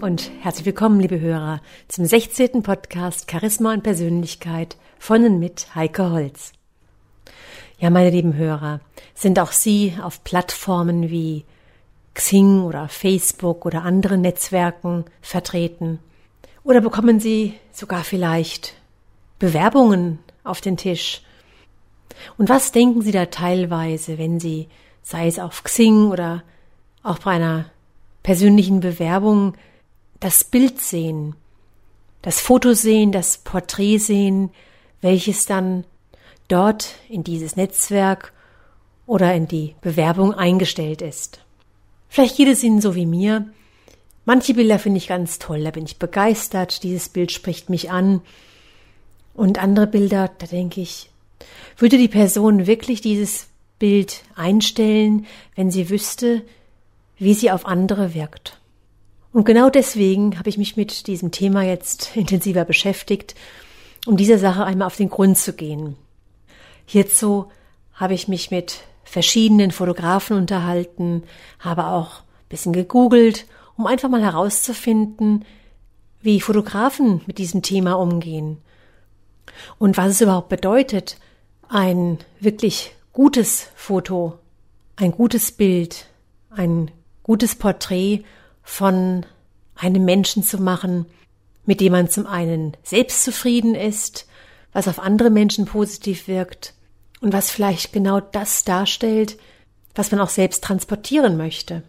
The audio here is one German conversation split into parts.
Und herzlich willkommen, liebe Hörer, zum 16. Podcast Charisma und Persönlichkeit von und mit Heike Holz. Ja, meine lieben Hörer, sind auch Sie auf Plattformen wie Xing oder Facebook oder anderen Netzwerken vertreten? Oder bekommen Sie sogar vielleicht Bewerbungen auf den Tisch? Und was denken Sie da teilweise, wenn Sie, sei es auf Xing oder auch bei einer persönlichen Bewerbung, das Bild sehen, das Foto sehen, das Porträt sehen, welches dann dort in dieses Netzwerk oder in die Bewerbung eingestellt ist. Vielleicht geht es Ihnen so wie mir. Manche Bilder finde ich ganz toll, da bin ich begeistert, dieses Bild spricht mich an. Und andere Bilder, da denke ich, würde die Person wirklich dieses Bild einstellen, wenn sie wüsste, wie sie auf andere wirkt. Und genau deswegen habe ich mich mit diesem Thema jetzt intensiver beschäftigt, um dieser Sache einmal auf den Grund zu gehen. Hierzu habe ich mich mit verschiedenen Fotografen unterhalten, habe auch ein bisschen gegoogelt, um einfach mal herauszufinden, wie Fotografen mit diesem Thema umgehen und was es überhaupt bedeutet, ein wirklich gutes Foto, ein gutes Bild, ein gutes Porträt von einem Menschen zu machen, mit dem man zum einen selbst zufrieden ist, was auf andere Menschen positiv wirkt und was vielleicht genau das darstellt, was man auch selbst transportieren möchte.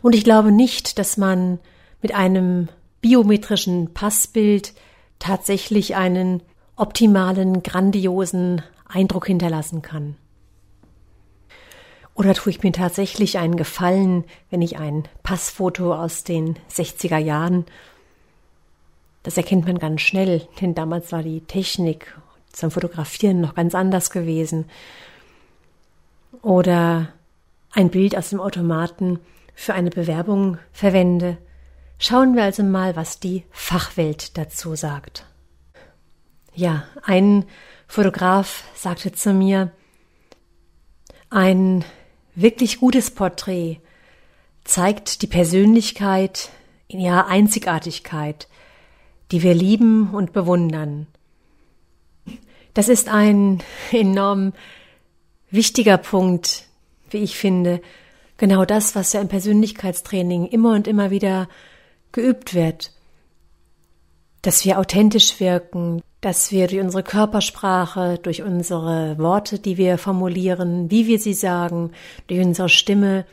Und ich glaube nicht, dass man mit einem biometrischen Passbild tatsächlich einen optimalen, grandiosen Eindruck hinterlassen kann. Oder tue ich mir tatsächlich einen Gefallen, wenn ich ein Passfoto aus den 60er Jahren, das erkennt man ganz schnell, denn damals war die Technik zum Fotografieren noch ganz anders gewesen. Oder ein Bild aus dem Automaten für eine Bewerbung verwende. Schauen wir also mal, was die Fachwelt dazu sagt. Ja, ein Fotograf sagte zu mir, ein wirklich gutes Porträt zeigt die Persönlichkeit in ihrer Einzigartigkeit, die wir lieben und bewundern. Das ist ein enorm wichtiger Punkt, wie ich finde. Genau das, was ja im Persönlichkeitstraining immer und immer wieder geübt wird. Dass wir authentisch wirken, dass wir durch unsere Körpersprache, durch unsere Worte, die wir formulieren, wie wir sie sagen, durch unsere Stimme,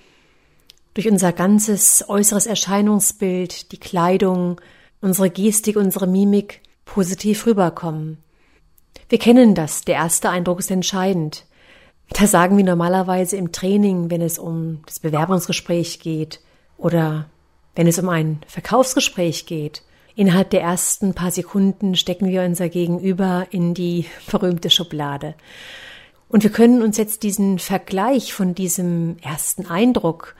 durch unser ganzes äußeres Erscheinungsbild, die Kleidung, unsere Gestik, unsere Mimik positiv rüberkommen. Wir kennen das, der erste Eindruck ist entscheidend. Da sagen wir normalerweise im Training, wenn es um das Bewerbungsgespräch geht oder wenn es um ein Verkaufsgespräch geht. Innerhalb der ersten paar Sekunden stecken wir unser Gegenüber in die berühmte Schublade. Und wir können uns jetzt diesen Vergleich von diesem ersten Eindruck,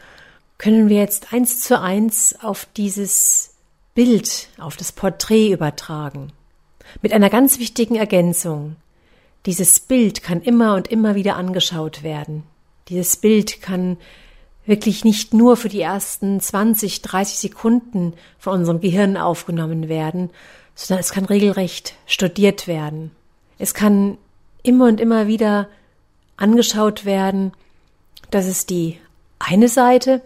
können wir jetzt eins zu eins auf dieses Bild, auf das Porträt übertragen. Mit einer ganz wichtigen Ergänzung. Dieses Bild kann immer und immer wieder angeschaut werden. Dieses Bild kann wirklich nicht nur für die ersten 20, 30 Sekunden von unserem Gehirn aufgenommen werden, sondern es kann regelrecht studiert werden. Es kann immer und immer wieder angeschaut werden. Das ist die eine Seite.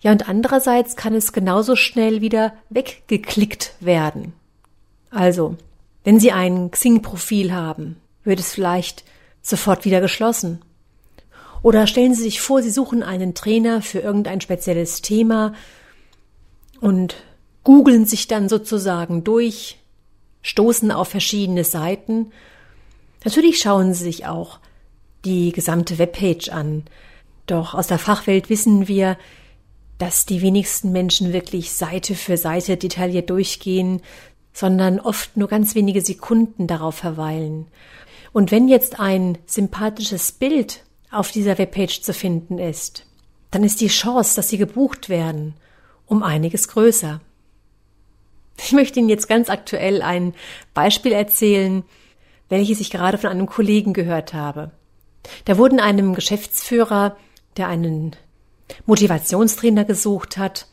Ja, und andererseits kann es genauso schnell wieder weggeklickt werden. Also, wenn Sie ein Xing-Profil haben, wird es vielleicht sofort wieder geschlossen. Oder stellen Sie sich vor, Sie suchen einen Trainer für irgendein spezielles Thema und googeln sich dann sozusagen durch, stoßen auf verschiedene Seiten. Natürlich schauen Sie sich auch die gesamte Webpage an. Doch aus der Fachwelt wissen wir, dass die wenigsten Menschen wirklich Seite für Seite detailliert durchgehen, sondern oft nur ganz wenige Sekunden darauf verweilen. Und wenn jetzt ein sympathisches Bild auf dieser Webpage zu finden ist, dann ist die Chance, dass Sie gebucht werden, um einiges größer. Ich möchte Ihnen jetzt ganz aktuell ein Beispiel erzählen, welches ich gerade von einem Kollegen gehört habe. Da wurden einem Geschäftsführer, der einen Motivationstrainer gesucht hat,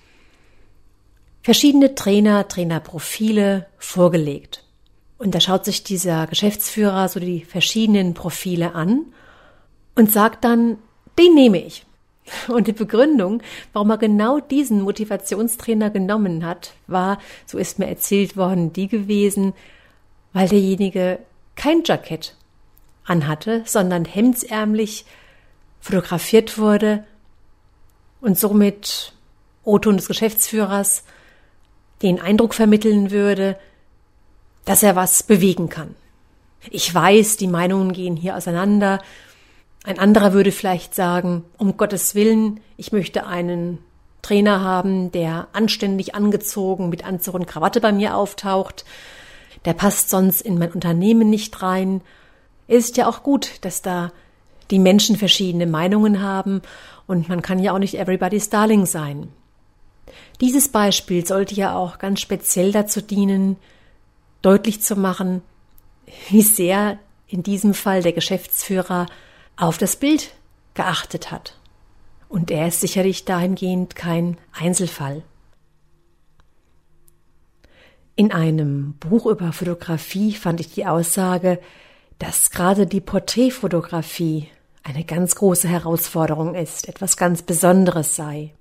verschiedene Trainer, Trainerprofile vorgelegt. Und da schaut sich dieser Geschäftsführer so die verschiedenen Profile an und sagt dann, den nehme ich. Und die Begründung, warum er genau diesen Motivationstrainer genommen hat, war, so ist mir erzählt worden, die gewesen, weil derjenige kein Jackett anhatte, sondern hemdsärmlich fotografiert wurde und somit O-Ton des Geschäftsführers den Eindruck vermitteln würde, dass er was bewegen kann. Ich weiß, die Meinungen gehen hier auseinander, ein anderer würde vielleicht sagen, um Gottes Willen, ich möchte einen Trainer haben, der anständig angezogen mit Anzug und Krawatte bei mir auftaucht. Der passt sonst in mein Unternehmen nicht rein. Es ist ja auch gut, dass da die Menschen verschiedene Meinungen haben und man kann ja auch nicht everybody's darling sein. Dieses Beispiel sollte ja auch ganz speziell dazu dienen, deutlich zu machen, wie sehr in diesem Fall der Geschäftsführer auf das Bild geachtet hat. Und er ist sicherlich dahingehend kein Einzelfall. In einem Buch über Fotografie fand ich die Aussage, dass gerade die Porträtfotografie eine ganz große Herausforderung ist, etwas ganz Besonderes sei.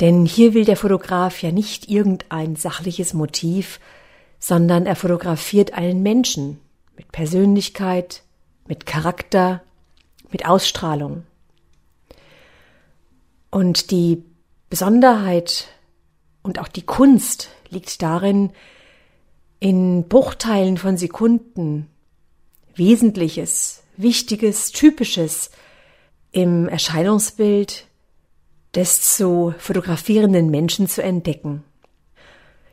Denn hier will der Fotograf ja nicht irgendein sachliches Motiv, sondern er fotografiert einen Menschen mit Persönlichkeit, mit Charakter, mit Ausstrahlung. Und die Besonderheit und auch die Kunst liegt darin, in Bruchteilen von Sekunden Wesentliches, Wichtiges, Typisches im Erscheinungsbild des zu fotografierenden Menschen zu entdecken.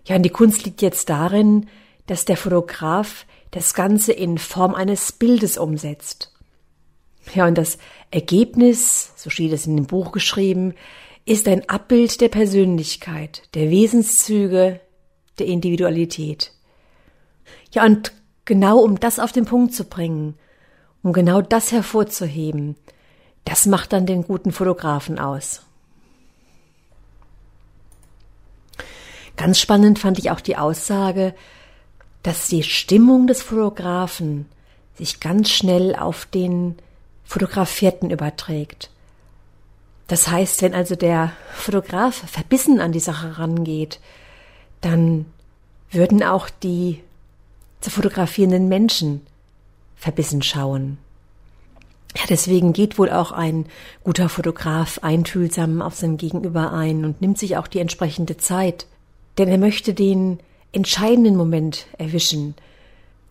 Ja, und die Kunst liegt jetzt darin, dass der Fotograf das Ganze in Form eines Bildes umsetzt. Ja, und das Ergebnis, so steht es in dem Buch geschrieben, ist ein Abbild der Persönlichkeit, der Wesenszüge, der Individualität. Ja, und genau um das auf den Punkt zu bringen, um genau das hervorzuheben, das macht dann den guten Fotografen aus. Ganz spannend fand ich auch die Aussage, dass die Stimmung des Fotografen sich ganz schnell auf den Fotografierten überträgt. Das heißt, wenn also der Fotograf verbissen an die Sache rangeht, dann würden auch die zu fotografierenden Menschen verbissen schauen. Ja, deswegen geht wohl auch ein guter Fotograf einfühlsam auf sein Gegenüber ein und nimmt sich auch die entsprechende Zeit, denn er möchte den entscheidenden Moment erwischen,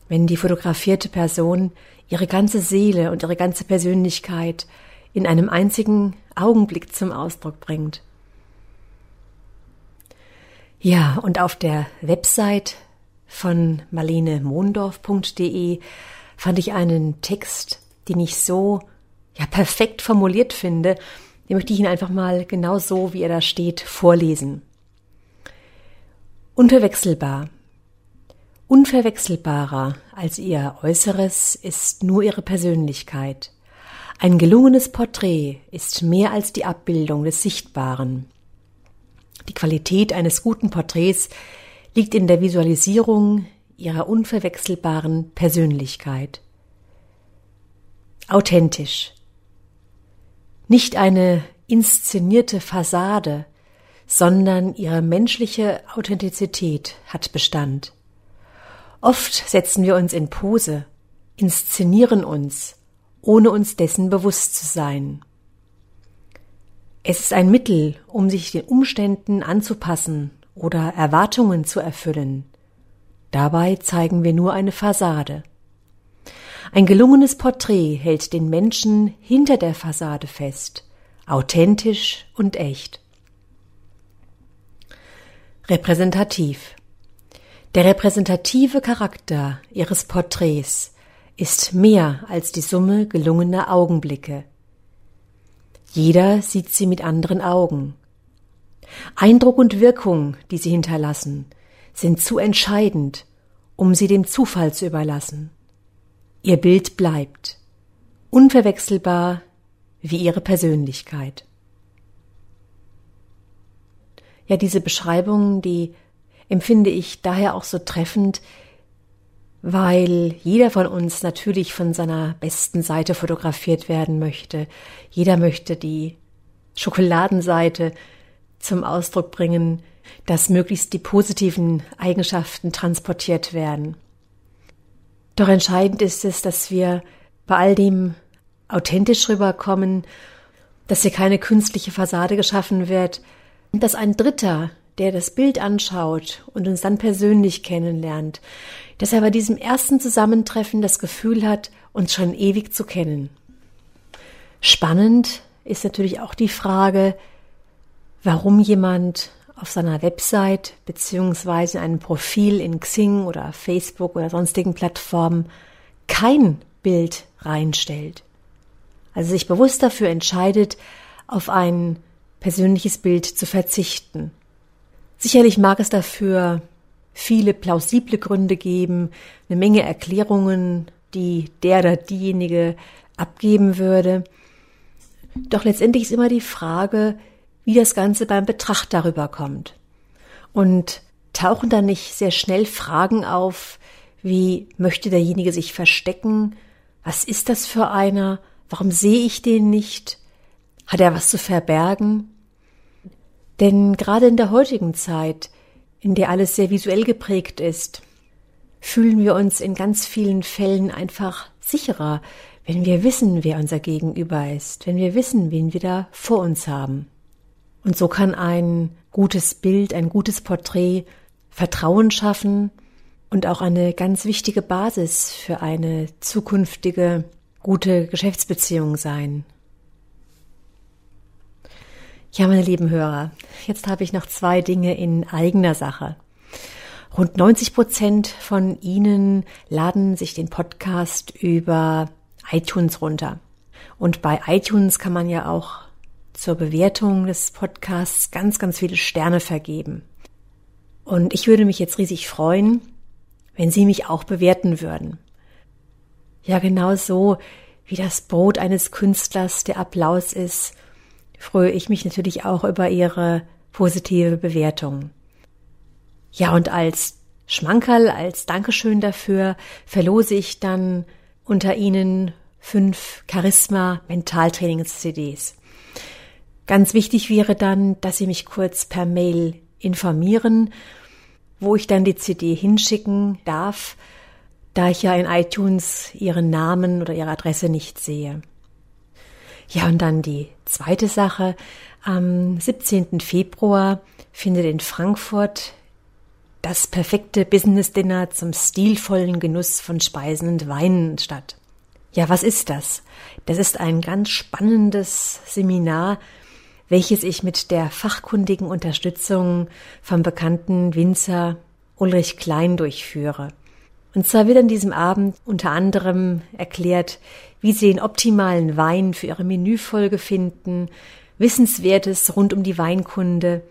wenn die fotografierte Person ihre ganze Seele und ihre ganze Persönlichkeit in einem einzigen Augenblick zum Ausdruck bringt. Ja, und auf der Website von marlenemondorf.de fand ich einen Text, den ich so ja perfekt formuliert finde. Den möchte ich Ihnen einfach mal genau so, wie er da steht, vorlesen. Unverwechselbar. Unverwechselbarer als ihr Äußeres ist nur ihre Persönlichkeit. Ein gelungenes Porträt ist mehr als die Abbildung des Sichtbaren. Die Qualität eines guten Porträts liegt in der Visualisierung ihrer unverwechselbaren Persönlichkeit. Authentisch. Nicht eine inszenierte Fassade, sondern ihre menschliche Authentizität hat Bestand. Oft setzen wir uns in Pose, inszenieren uns, ohne uns dessen bewusst zu sein. Es ist ein Mittel, um sich den Umständen anzupassen oder Erwartungen zu erfüllen. Dabei zeigen wir nur eine Fassade. Ein gelungenes Porträt hält den Menschen hinter der Fassade fest, authentisch und echt. Repräsentativ. Der repräsentative Charakter ihres Porträts ist mehr als die Summe gelungener Augenblicke. Jeder sieht sie mit anderen Augen. Eindruck und Wirkung, die sie hinterlassen, sind zu entscheidend, um sie dem Zufall zu überlassen. Ihr Bild bleibt, unverwechselbar wie ihre Persönlichkeit. Ja, diese Beschreibung, die empfinde ich daher auch so treffend, weil jeder von uns natürlich von seiner besten Seite fotografiert werden möchte. Jeder möchte die Schokoladenseite zum Ausdruck bringen, dass möglichst die positiven Eigenschaften transportiert werden. Doch entscheidend ist es, dass wir bei all dem authentisch rüberkommen, dass hier keine künstliche Fassade geschaffen wird, dass ein Dritter, der das Bild anschaut und uns dann persönlich kennenlernt, dass er bei diesem ersten Zusammentreffen das Gefühl hat, uns schon ewig zu kennen. Spannend ist natürlich auch die Frage, warum jemand auf seiner Website beziehungsweise in einem Profil in Xing oder Facebook oder sonstigen Plattformen kein Bild reinstellt. Also sich bewusst dafür entscheidet, auf ein persönliches Bild zu verzichten. Sicherlich mag es dafür viele plausible Gründe geben, eine Menge Erklärungen, die der oder diejenige abgeben würde. Doch letztendlich ist immer die Frage, wie das Ganze beim Betrachter rüberkommt. Und tauchen da nicht sehr schnell Fragen auf, wie möchte derjenige sich verstecken? Was ist das für einer? Warum sehe ich den nicht? Hat er was zu verbergen? Denn gerade in der heutigen Zeit, in der alles sehr visuell geprägt ist, fühlen wir uns in ganz vielen Fällen einfach sicherer, wenn wir wissen, wer unser Gegenüber ist, wenn wir wissen, wen wir da vor uns haben. Und so kann ein gutes Bild, ein gutes Porträt Vertrauen schaffen und auch eine ganz wichtige Basis für eine zukünftige gute Geschäftsbeziehung sein. Ja, meine lieben Hörer, jetzt habe ich noch zwei Dinge in eigener Sache. Rund 90 Prozent von Ihnen laden sich den Podcast über iTunes runter. Und bei iTunes kann man ja auch zur Bewertung des Podcasts ganz, ganz viele Sterne vergeben. Und ich würde mich jetzt riesig freuen, wenn Sie mich auch bewerten würden. Ja, genau so wie das Brot eines Künstlers der Applaus ist, freue ich mich natürlich auch über Ihre positive Bewertung. Ja, und als Schmankerl, als Dankeschön dafür, verlose ich dann unter Ihnen fünf Charisma Mentaltrainings CDs. Ganz wichtig wäre dann, dass Sie mich kurz per Mail informieren, wo ich dann die CD hinschicken darf, da ich ja in iTunes Ihren Namen oder Ihre Adresse nicht sehe. Ja, und dann die zweite Sache. Am 17. Februar findet in Frankfurt das perfekte Business Dinner zum stilvollen Genuss von Speisen und Weinen statt. Ja, was ist das? Das ist ein ganz spannendes Seminar welches ich mit der fachkundigen Unterstützung vom bekannten Winzer Ulrich Klein durchführe. Und zwar wird an diesem Abend unter anderem erklärt, wie Sie den optimalen Wein für Ihre Menüfolge finden, Wissenswertes rund um die Weinkunde,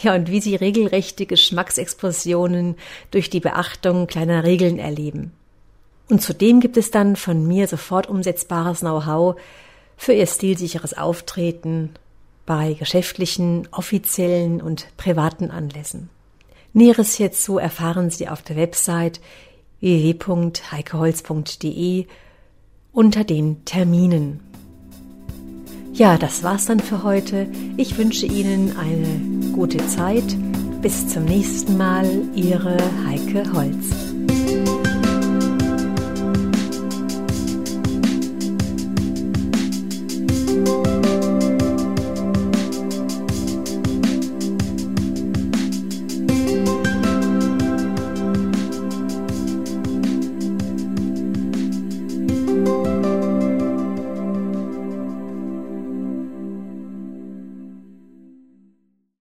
ja, und wie Sie regelrechte Geschmacksexplosionen durch die Beachtung kleiner Regeln erleben. Und zudem gibt es dann von mir sofort umsetzbares Know-how für Ihr stilsicheres Auftreten bei geschäftlichen, offiziellen und privaten Anlässen. Näheres hierzu erfahren Sie auf der Website www.heikeholz.de unter den Terminen. Ja, das war's dann für heute. Ich wünsche Ihnen eine gute Zeit. Bis zum nächsten Mal, Ihre Heike Holz.